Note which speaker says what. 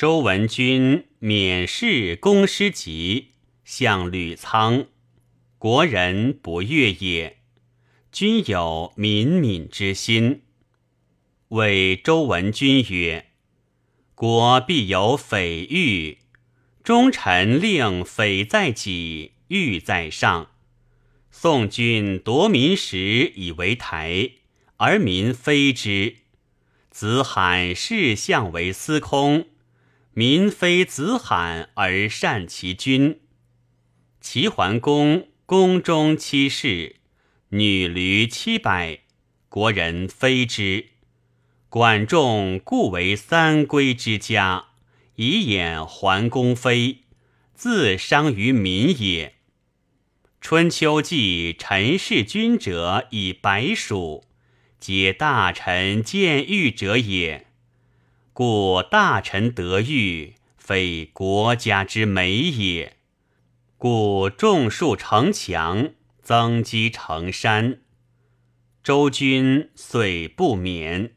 Speaker 1: 周文君免试公师籍，向吕仓，国人不悦也。君有敏敏之心，谓周文君曰：“国必有匪欲，忠臣令匪在己，欲在上。宋君夺民时以为台，而民非之；子罕视相为司空，民非子罕而善其君。齐桓公宫中七室。”女驴七百，国人非之。管仲故为三归之家，以掩桓公非，自伤于民也。春秋记陈氏君者以白属，皆大臣见欲者也。故大臣得欲，非国家之美也。故种树城墙。增积成山，周君遂不免。